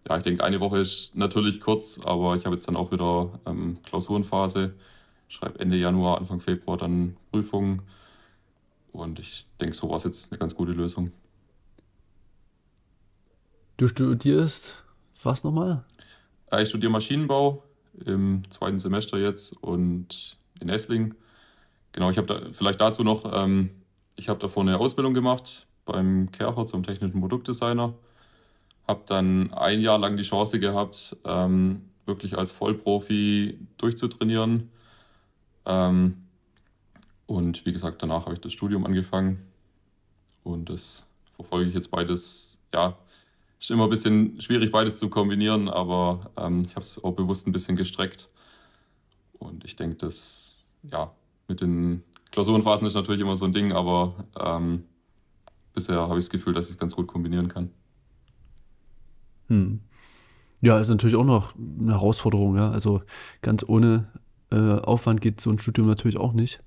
ja, ich denke, eine Woche ist natürlich kurz, aber ich habe jetzt dann auch wieder Klausurenphase. Schreibe Ende Januar, Anfang Februar dann Prüfungen. Und ich denke, so war es jetzt eine ganz gute Lösung. Du studierst was nochmal? Äh, ich studiere Maschinenbau im zweiten Semester jetzt und in Esslingen. Genau, ich habe da vielleicht dazu noch, ähm, ich habe davor eine Ausbildung gemacht beim Kercher zum technischen Produktdesigner. Habe dann ein Jahr lang die Chance gehabt, ähm, wirklich als Vollprofi durchzutrainieren. Ähm, und wie gesagt, danach habe ich das Studium angefangen und das verfolge ich jetzt beides. Ja, ist immer ein bisschen schwierig, beides zu kombinieren, aber ähm, ich habe es auch bewusst ein bisschen gestreckt. Und ich denke, dass, ja, mit den Klausurenphasen ist natürlich immer so ein Ding, aber ähm, bisher habe ich das Gefühl, dass ich es ganz gut kombinieren kann. Hm. Ja, ist natürlich auch noch eine Herausforderung, ja. Also ganz ohne äh, Aufwand geht so ein Studium natürlich auch nicht.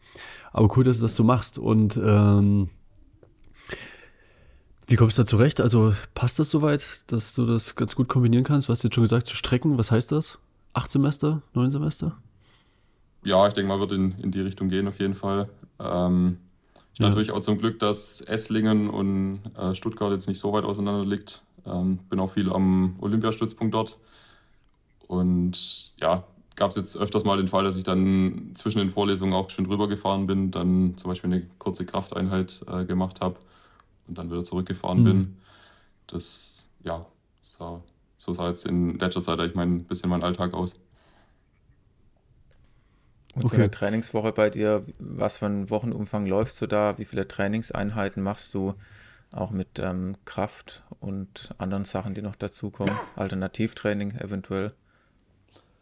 Aber cool, dass du das so machst. Und ähm, wie kommst du da zurecht? Also passt das soweit, dass du das ganz gut kombinieren kannst? Du hast jetzt schon gesagt, zu strecken. Was heißt das? Acht Semester? Neun Semester? Ja, ich denke mal, wird in, in die Richtung gehen auf jeden Fall. Ähm, ist ja. natürlich auch zum Glück, dass Esslingen und äh, Stuttgart jetzt nicht so weit auseinander liegt. Ähm, bin auch viel am Olympiastützpunkt dort. Und ja, gab es jetzt öfters mal den Fall, dass ich dann zwischen den Vorlesungen auch schön drüber gefahren bin, dann zum Beispiel eine kurze Krafteinheit äh, gemacht habe und dann wieder zurückgefahren mhm. bin. Das, ja, sah, so sah jetzt in letzter Zeit ich mein, ein bisschen mein Alltag aus. Und okay. so eine Trainingswoche bei dir, was für einen Wochenumfang läufst du da? Wie viele Trainingseinheiten machst du? Auch mit ähm, Kraft und anderen Sachen, die noch dazukommen? Alternativtraining eventuell?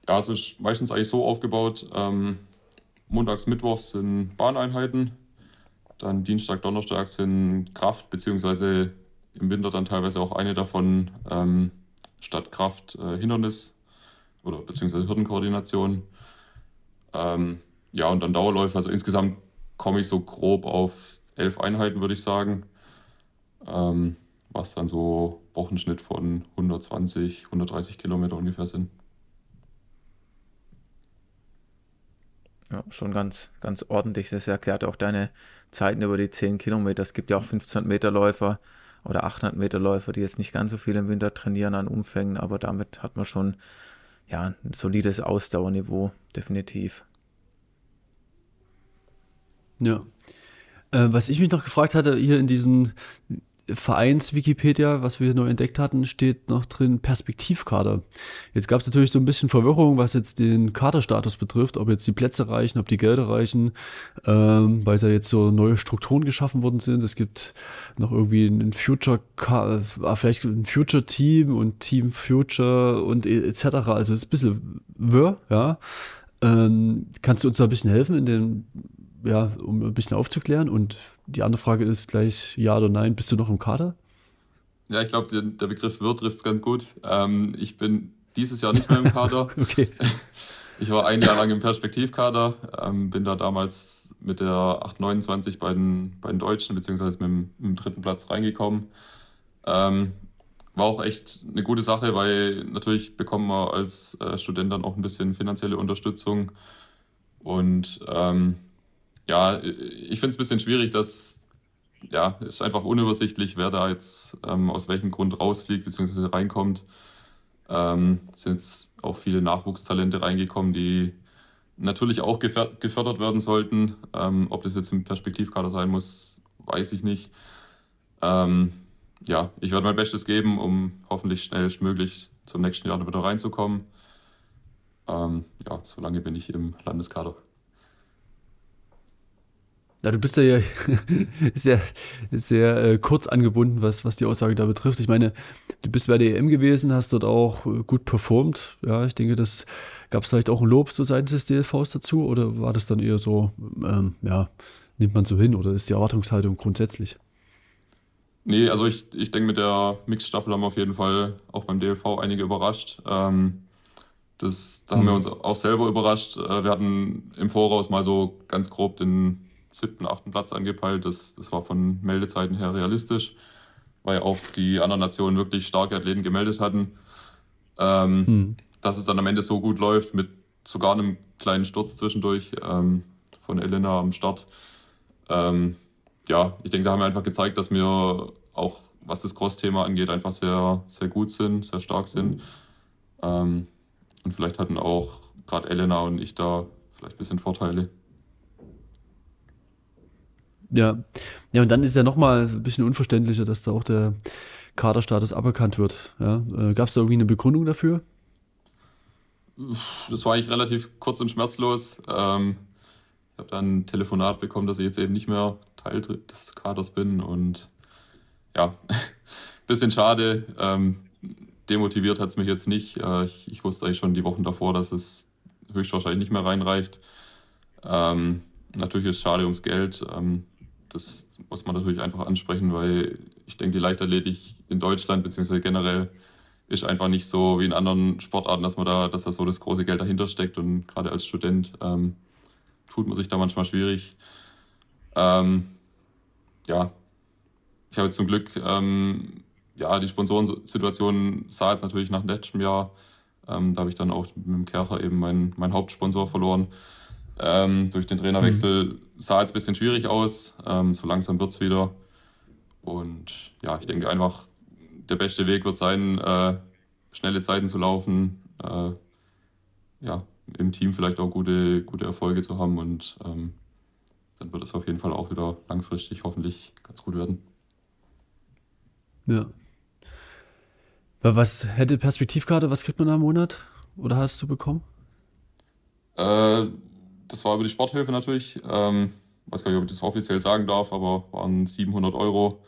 Ja, also ist meistens eigentlich so aufgebaut. Ähm, montags, mittwochs sind Bahneinheiten. Dann Dienstag, Donnerstag sind Kraft, beziehungsweise im Winter dann teilweise auch eine davon ähm, statt Kraft äh, Hindernis oder beziehungsweise Hürdenkoordination. Ähm, ja, und dann Dauerläufe. Also insgesamt komme ich so grob auf elf Einheiten, würde ich sagen. Ähm, was dann so Wochenschnitt von 120, 130 Kilometer ungefähr sind. Ja, schon ganz, ganz ordentlich. Das erklärt auch deine Zeiten über die 10 Kilometer. Es gibt ja auch 15 Meter Läufer oder 800 Meter Läufer, die jetzt nicht ganz so viel im Winter trainieren an Umfängen, aber damit hat man schon ja, ein solides Ausdauerniveau, definitiv. Ja. Äh, was ich mich noch gefragt hatte, hier in diesem Vereins-Wikipedia, was wir neu entdeckt hatten, steht noch drin Perspektivkader. Jetzt gab es natürlich so ein bisschen Verwirrung, was jetzt den Kaderstatus betrifft, ob jetzt die Plätze reichen, ob die Gelder reichen, ähm, weil ja jetzt so neue Strukturen geschaffen worden sind. Es gibt noch irgendwie ein Future, äh, vielleicht ein Future Team und Team Future und etc. Also es ist ein bisschen wirr, ja. Ähm, kannst du uns da ein bisschen helfen in den ja, um ein bisschen aufzuklären. Und die andere Frage ist gleich ja oder nein, bist du noch im Kader? Ja, ich glaube, der, der, Begriff wird trifft es ganz gut. Ähm, ich bin dieses Jahr nicht mehr im Kader. okay. Ich war ein Jahr lang im Perspektivkader, ähm, bin da damals mit der 829 bei den, bei den Deutschen, beziehungsweise mit dem, mit dem dritten Platz reingekommen. Ähm, war auch echt eine gute Sache, weil natürlich bekommen wir als äh, Student dann auch ein bisschen finanzielle Unterstützung. Und ähm, ja, ich finde es ein bisschen schwierig, dass ja, es ist einfach unübersichtlich, wer da jetzt ähm, aus welchem Grund rausfliegt bzw. reinkommt. Ähm, sind auch viele Nachwuchstalente reingekommen, die natürlich auch gefördert werden sollten. Ähm, ob das jetzt ein Perspektivkader sein muss, weiß ich nicht. Ähm, ja, ich werde mein Bestes geben, um hoffentlich schnellstmöglich zum nächsten Jahr wieder reinzukommen. Ähm, ja, solange bin ich im Landeskader. Ja, du bist ja sehr, sehr äh, kurz angebunden, was, was die Aussage da betrifft. Ich meine, du bist bei der EM gewesen, hast dort auch äh, gut performt. Ja, ich denke, das gab es vielleicht auch ein Lob so seitens des DLVs dazu oder war das dann eher so, ähm, ja, nimmt man so hin oder ist die Erwartungshaltung grundsätzlich? Nee, also ich, ich denke, mit der Mixstaffel haben wir auf jeden Fall auch beim DLV einige überrascht. Ähm, das, da haben wir mhm. uns auch selber überrascht. Äh, wir hatten im Voraus mal so ganz grob den siebten, achten Platz angepeilt. Das, das war von Meldezeiten her realistisch, weil auch die anderen Nationen wirklich starke Athleten gemeldet hatten. Ähm, hm. Dass es dann am Ende so gut läuft, mit sogar einem kleinen Sturz zwischendurch ähm, von Elena am Start. Ähm, ja, ich denke, da haben wir einfach gezeigt, dass wir auch, was das Cross-Thema angeht, einfach sehr, sehr gut sind, sehr stark sind. Ähm, und vielleicht hatten auch gerade Elena und ich da vielleicht ein bisschen Vorteile. Ja. Ja, und dann ist ja nochmal ein bisschen unverständlicher, dass da auch der Kaderstatus aberkannt wird. Ja. Äh, Gab es da irgendwie eine Begründung dafür? Das war eigentlich relativ kurz und schmerzlos. Ähm, ich habe dann ein Telefonat bekommen, dass ich jetzt eben nicht mehr Teil des Kaders bin und ja, bisschen schade. Ähm, demotiviert hat es mich jetzt nicht. Äh, ich, ich, wusste eigentlich schon die Wochen davor, dass es höchstwahrscheinlich nicht mehr reinreicht. Ähm, natürlich ist es schade ums Geld. Ähm, das muss man natürlich einfach ansprechen, weil ich denke, die Leichtathletik in Deutschland beziehungsweise generell ist einfach nicht so wie in anderen Sportarten, dass man da, dass da so das große Geld dahinter steckt und gerade als Student ähm, tut man sich da manchmal schwierig. Ähm, ja, ich habe jetzt zum Glück, ähm, ja, die Sponsorensituation sah jetzt natürlich nach letztem Jahr. Ähm, da habe ich dann auch mit dem Kercher eben meinen mein Hauptsponsor verloren. Ähm, durch den Trainerwechsel mhm. sah jetzt ein bisschen schwierig aus. Ähm, so langsam wird es wieder. Und ja, ich denke einfach, der beste Weg wird sein, äh, schnelle Zeiten zu laufen, äh, ja, im Team vielleicht auch gute, gute Erfolge zu haben und ähm, dann wird es auf jeden Fall auch wieder langfristig hoffentlich ganz gut werden. Ja. Was hätte Perspektivkarte, was kriegt man da im Monat? Oder hast du bekommen? Äh, das war über die Sporthilfe natürlich. Ähm, weiß gar nicht, ob ich das offiziell sagen darf, aber waren 700 Euro.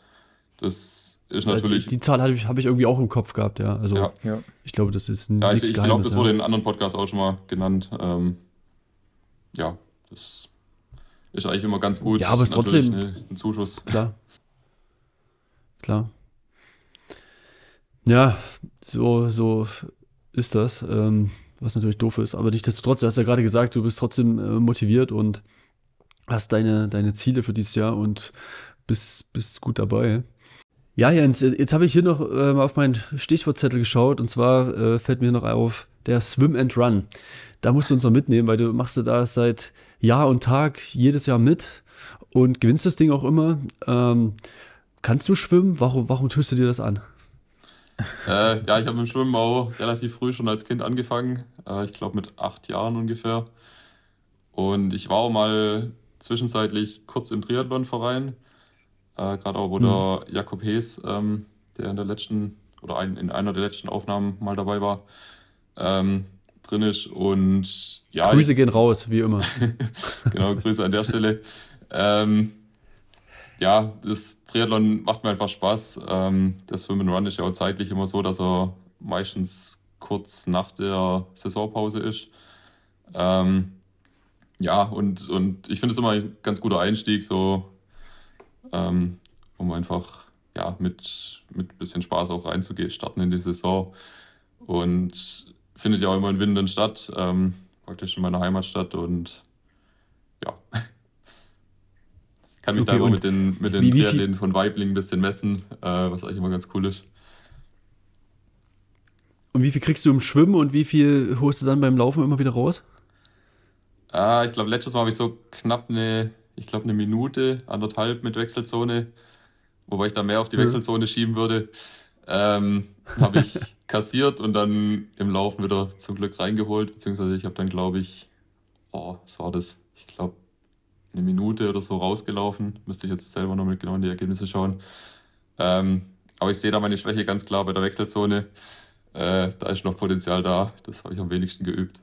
Das ist natürlich. Die, die Zahl habe ich, hab ich irgendwie auch im Kopf gehabt, ja. Also ja. ich glaube, das ist ein Ja, ich, ich glaube, das wurde in anderen Podcasts auch schon mal genannt. Ähm, ja, das ist eigentlich immer ganz gut. Ja, aber es ist trotzdem ein Zuschuss. Klar. Klar. Ja, so, so ist das. Ähm, was natürlich doof ist. Aber nichtsdestotrotz, du hast ja gerade gesagt, du bist trotzdem äh, motiviert und hast deine, deine Ziele für dieses Jahr und bist, bist gut dabei. Ja, Jens, jetzt habe ich hier noch äh, auf meinen Stichwortzettel geschaut und zwar äh, fällt mir noch auf der Swim and Run. Da musst du uns noch mitnehmen, weil du machst da seit Jahr und Tag jedes Jahr mit und gewinnst das Ding auch immer. Ähm, kannst du schwimmen? Warum, warum tust du dir das an? Äh, ja, ich habe mit Schwimmen auch relativ früh schon als Kind angefangen. Äh, ich glaube mit acht Jahren ungefähr. Und ich war auch mal zwischenzeitlich kurz im Triathlonverein. Äh, Gerade auch, wo mhm. der Jakob Hees, ähm, der in der letzten oder ein, in einer der letzten Aufnahmen mal dabei war, ähm, drin ist. Und ja. Grüße ich, gehen raus, wie immer. genau, Grüße an der Stelle. Ähm, ja, das Triathlon macht mir einfach Spaß. Ähm, der Swim and Run ist ja auch zeitlich immer so, dass er meistens kurz nach der Saisonpause ist. Ähm, ja, und, und ich finde es immer ein ganz guter Einstieg, so ähm, um einfach ja, mit, mit ein bisschen Spaß auch reinzugehen, starten in die Saison. Und findet ja auch immer in Winden statt, ähm, praktisch in meiner Heimatstadt und ja, kann mich okay, da immer mit den, mit den Triathleten von Weibling ein bisschen messen, äh, was eigentlich immer ganz cool ist. Und wie viel kriegst du im Schwimmen und wie viel holst du dann beim Laufen immer wieder raus? Ah, ich glaube, letztes Mal habe ich so knapp eine, ich glaube, eine Minute, anderthalb mit Wechselzone, wobei ich da mehr auf die Wechselzone schieben würde. Ähm, habe ich kassiert und dann im Laufen wieder zum Glück reingeholt, beziehungsweise ich habe dann, glaube ich, oh, was war das? Ich glaube, eine Minute oder so rausgelaufen. Müsste ich jetzt selber noch mit genau in die Ergebnisse schauen. Ähm, aber ich sehe da meine Schwäche ganz klar bei der Wechselzone. Äh, da ist noch Potenzial da. Das habe ich am wenigsten geübt.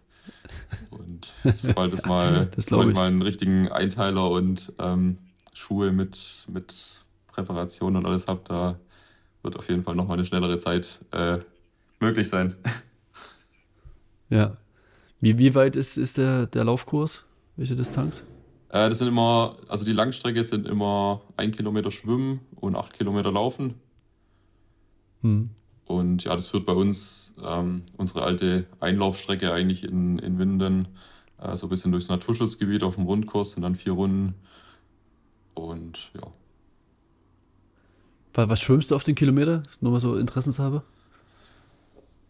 Und sobald es mal, sobald ich mal einen richtigen Einteiler und ähm, Schuhe mit, mit Präparation und alles habe, da wird auf jeden Fall nochmal eine schnellere Zeit äh, möglich sein. Ja. Wie, wie weit ist, ist der, der Laufkurs? Welche Distanz? Äh, das sind immer, also die Langstrecke sind immer ein Kilometer Schwimmen und acht Kilometer Laufen. Hm. Und ja, das führt bei uns ähm, unsere alte Einlaufstrecke eigentlich in, in Winden äh, so ein bisschen durchs Naturschutzgebiet auf dem Rundkurs, sind dann vier Runden. Und ja. Was schwimmst du auf den Kilometer? Nur mal so interessenshalber?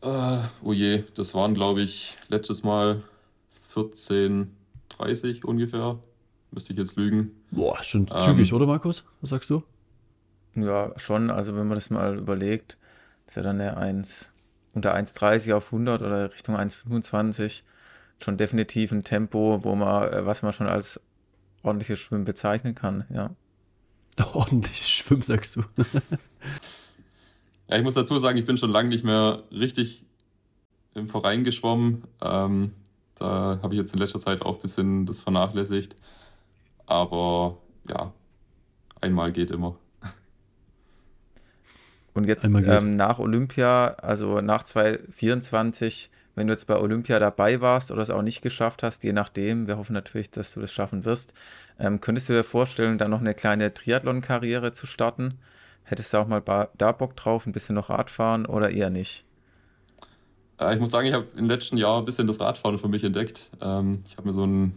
Äh, oh je, das waren glaube ich letztes Mal 14,30 ungefähr. Müsste ich jetzt lügen. Boah, schon ähm, zügig, oder Markus? Was sagst du? Ja, schon. Also wenn man das mal überlegt, ist ja dann eine 1, unter 1,30 auf 100 oder Richtung 1,25 schon definitiv ein Tempo, wo man, äh, was man schon als ordentliches Schwimmen bezeichnen kann, ja. Ordentliches Schwimmen, sagst du. ja, ich muss dazu sagen, ich bin schon lange nicht mehr richtig im Verein geschwommen. Ähm, da habe ich jetzt in letzter Zeit auch ein bisschen das vernachlässigt. Aber ja, einmal geht immer. Und jetzt ähm, nach Olympia, also nach 2024, wenn du jetzt bei Olympia dabei warst oder es auch nicht geschafft hast, je nachdem, wir hoffen natürlich, dass du das schaffen wirst, ähm, könntest du dir vorstellen, da noch eine kleine Triathlon-Karriere zu starten? Hättest du auch mal da Bock drauf, ein bisschen noch Radfahren oder eher nicht? Äh, ich muss sagen, ich habe im letzten Jahr ein bisschen das Radfahren für mich entdeckt. Ähm, ich habe mir so ein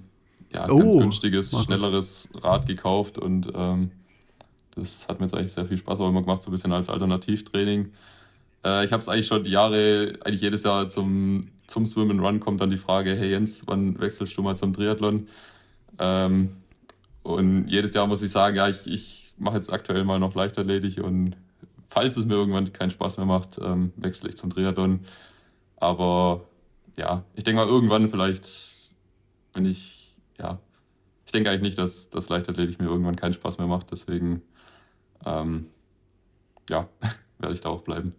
ja, oh, ganz günstiges, schnelleres Rad gekauft und ähm, das hat mir jetzt eigentlich sehr viel Spaß auch immer gemacht, so ein bisschen als Alternativtraining. Äh, ich habe es eigentlich schon die Jahre, eigentlich jedes Jahr zum, zum Swim and Run kommt dann die Frage, hey Jens, wann wechselst du mal zum Triathlon? Ähm, und jedes Jahr muss ich sagen, ja, ich, ich mache jetzt aktuell mal noch Leichtathletik und falls es mir irgendwann keinen Spaß mehr macht, ähm, wechsle ich zum Triathlon. Aber ja, ich denke mal irgendwann vielleicht, wenn ich, ja, ich denke eigentlich nicht, dass das Leichtathletik mir irgendwann keinen Spaß mehr macht. Deswegen ähm, ja, werde ich da auch bleiben.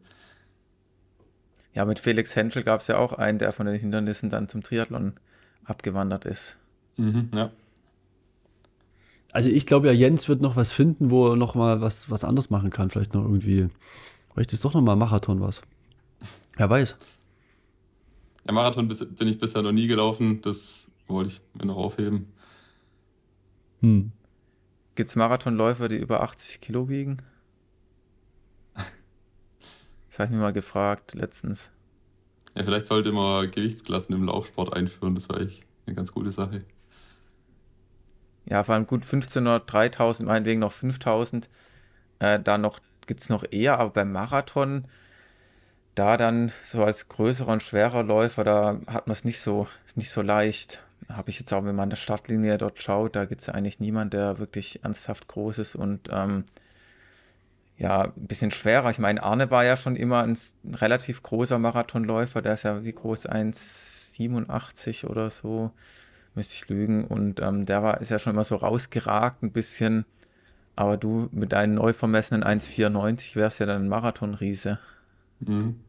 Ja, mit Felix Henschel gab es ja auch einen, der von den Hindernissen dann zum Triathlon abgewandert ist. Mhm, ja. Also ich glaube ja, Jens wird noch was finden, wo er noch mal was, was anderes machen kann. Vielleicht noch irgendwie, vielleicht ist doch noch mal Marathon was. Wer weiß. Ja, Marathon bin ich bisher noch nie gelaufen. Das wollte ich mir noch aufheben. Hm. Gibt es Marathonläufer, die über 80 Kilo wiegen? Das habe ich mir mal gefragt letztens. Ja, vielleicht sollte man Gewichtsklassen im Laufsport einführen. Das wäre echt eine ganz gute Sache. Ja, vor allem gut 1500, 3000, meinetwegen noch 5000. Äh, da noch gibt es noch eher, aber beim Marathon, da dann so als größerer und schwerer Läufer, da hat man es nicht so, ist nicht so leicht habe ich jetzt auch, wenn man an der Startlinie dort schaut, da gibt es eigentlich niemand, der wirklich ernsthaft groß ist und ähm, ja, ein bisschen schwerer. Ich meine, Arne war ja schon immer ein, ein relativ großer Marathonläufer, der ist ja wie groß 1,87 oder so, müsste ich lügen. Und ähm, der war, ist ja schon immer so rausgeragt ein bisschen. Aber du mit deinen neu vermessenen 1,94 wärst ja dann ein Marathonriese. Mhm.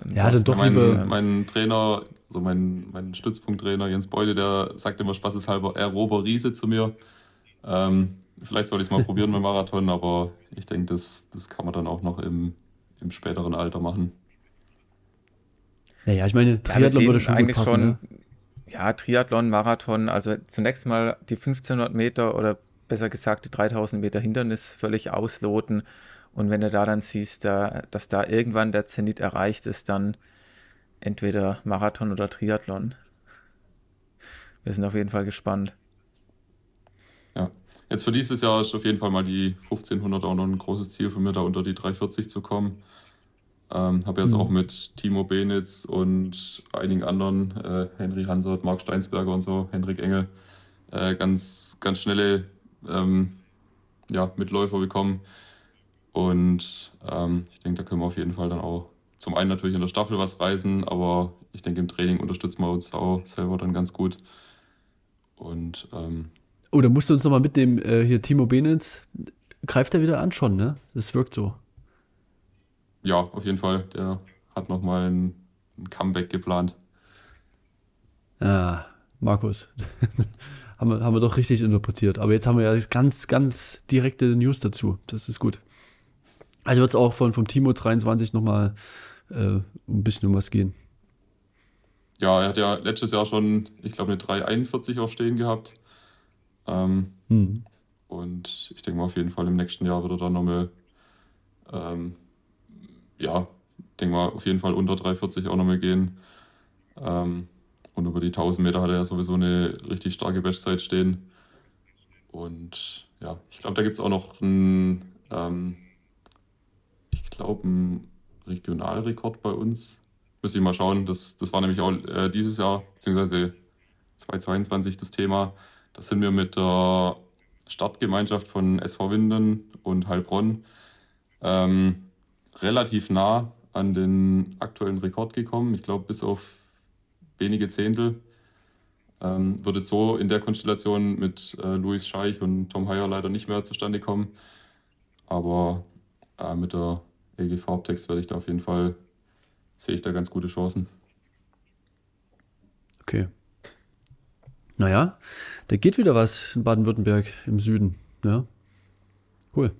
Dann ja, dann doch mein, lieber. Mein Trainer, also mein, mein Stützpunkttrainer Jens Beule, der sagt immer spaßeshalber, er Rober Riese zu mir. Ähm, vielleicht soll ich es mal probieren mit Marathon, aber ich denke, das, das kann man dann auch noch im, im späteren Alter machen. Naja, ich meine, Triathlon ja, würde schon eigentlich passen, schon. Ne? Ja, Triathlon, Marathon, also zunächst mal die 1500 Meter oder besser gesagt die 3000 Meter Hindernis völlig ausloten und wenn du da dann siehst, da, dass da irgendwann der Zenit erreicht ist, dann entweder Marathon oder Triathlon. Wir sind auf jeden Fall gespannt. Ja, jetzt für dieses Jahr ist auf jeden Fall mal die 1500 auch noch ein großes Ziel von mir, da unter die 340 zu kommen. Ähm, habe jetzt mhm. auch mit Timo Benitz und einigen anderen, äh, Henry Hansert, Marc Steinsberger und so, Hendrik Engel, äh, ganz, ganz schnelle ähm, ja, Mitläufer bekommen und ähm, ich denke, da können wir auf jeden Fall dann auch zum einen natürlich in der Staffel was reisen, aber ich denke, im Training unterstützen wir uns auch selber dann ganz gut. Und ähm, Oh, da musst du uns nochmal mitnehmen, äh, hier Timo Benitz, greift er wieder an schon, ne? Das wirkt so. Ja, auf jeden Fall. Der hat nochmal ein, ein Comeback geplant. Ja, Markus. haben, wir, haben wir doch richtig interpretiert. Aber jetzt haben wir ja ganz, ganz direkte News dazu. Das ist gut. Also wird es auch von, vom Timo 23 nochmal äh, ein bisschen um was gehen. Ja, er hat ja letztes Jahr schon, ich glaube, eine 341 auch stehen gehabt. Ähm, hm. Und ich denke mal, auf jeden Fall im nächsten Jahr wird er dann nochmal, ähm, ja, denke mal, auf jeden Fall unter 340 auch nochmal gehen. Ähm, und über die 1000 Meter hat er ja sowieso eine richtig starke Bestzeit stehen. Und ja, ich glaube, da gibt es auch noch einen, ähm, glaube, einen Regionalrekord bei uns. Müsste ich mal schauen. Das, das war nämlich auch äh, dieses Jahr, beziehungsweise 2022 das Thema. Da sind wir mit der Startgemeinschaft von SV Winden und Heilbronn ähm, relativ nah an den aktuellen Rekord gekommen. Ich glaube, bis auf wenige Zehntel. Ähm, würde so in der Konstellation mit äh, Luis Scheich und Tom Heyer leider nicht mehr zustande kommen. Aber äh, mit der EG Farbtext werde ich da auf jeden Fall, sehe ich da ganz gute Chancen. Okay. Naja, da geht wieder was in Baden-Württemberg im Süden. Ja. Cool.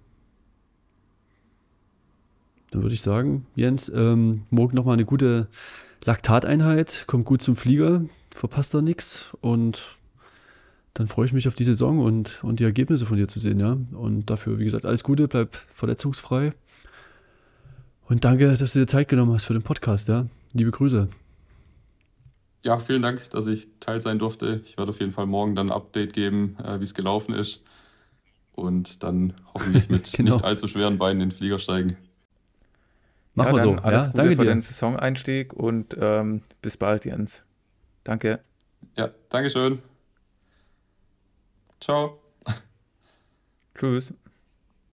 Dann würde ich sagen, Jens, ähm, morgen nochmal eine gute Laktateinheit, kommt gut zum Flieger, verpasst da nichts und dann freue ich mich auf die Saison und, und die Ergebnisse von dir zu sehen, ja. Und dafür, wie gesagt, alles Gute, bleib verletzungsfrei. Und danke, dass du dir Zeit genommen hast für den Podcast, ja. Liebe Grüße. Ja, vielen Dank, dass ich Teil sein durfte. Ich werde auf jeden Fall morgen dann ein Update geben, äh, wie es gelaufen ist. Und dann hoffentlich mit genau. nicht allzu schweren Beinen in den Flieger steigen. Machen ja, wir so. Alles ja, Gute danke für dir. den Saison-Einstieg und ähm, bis bald, Jens. Danke. Ja, Dankeschön. Ciao. Tschüss.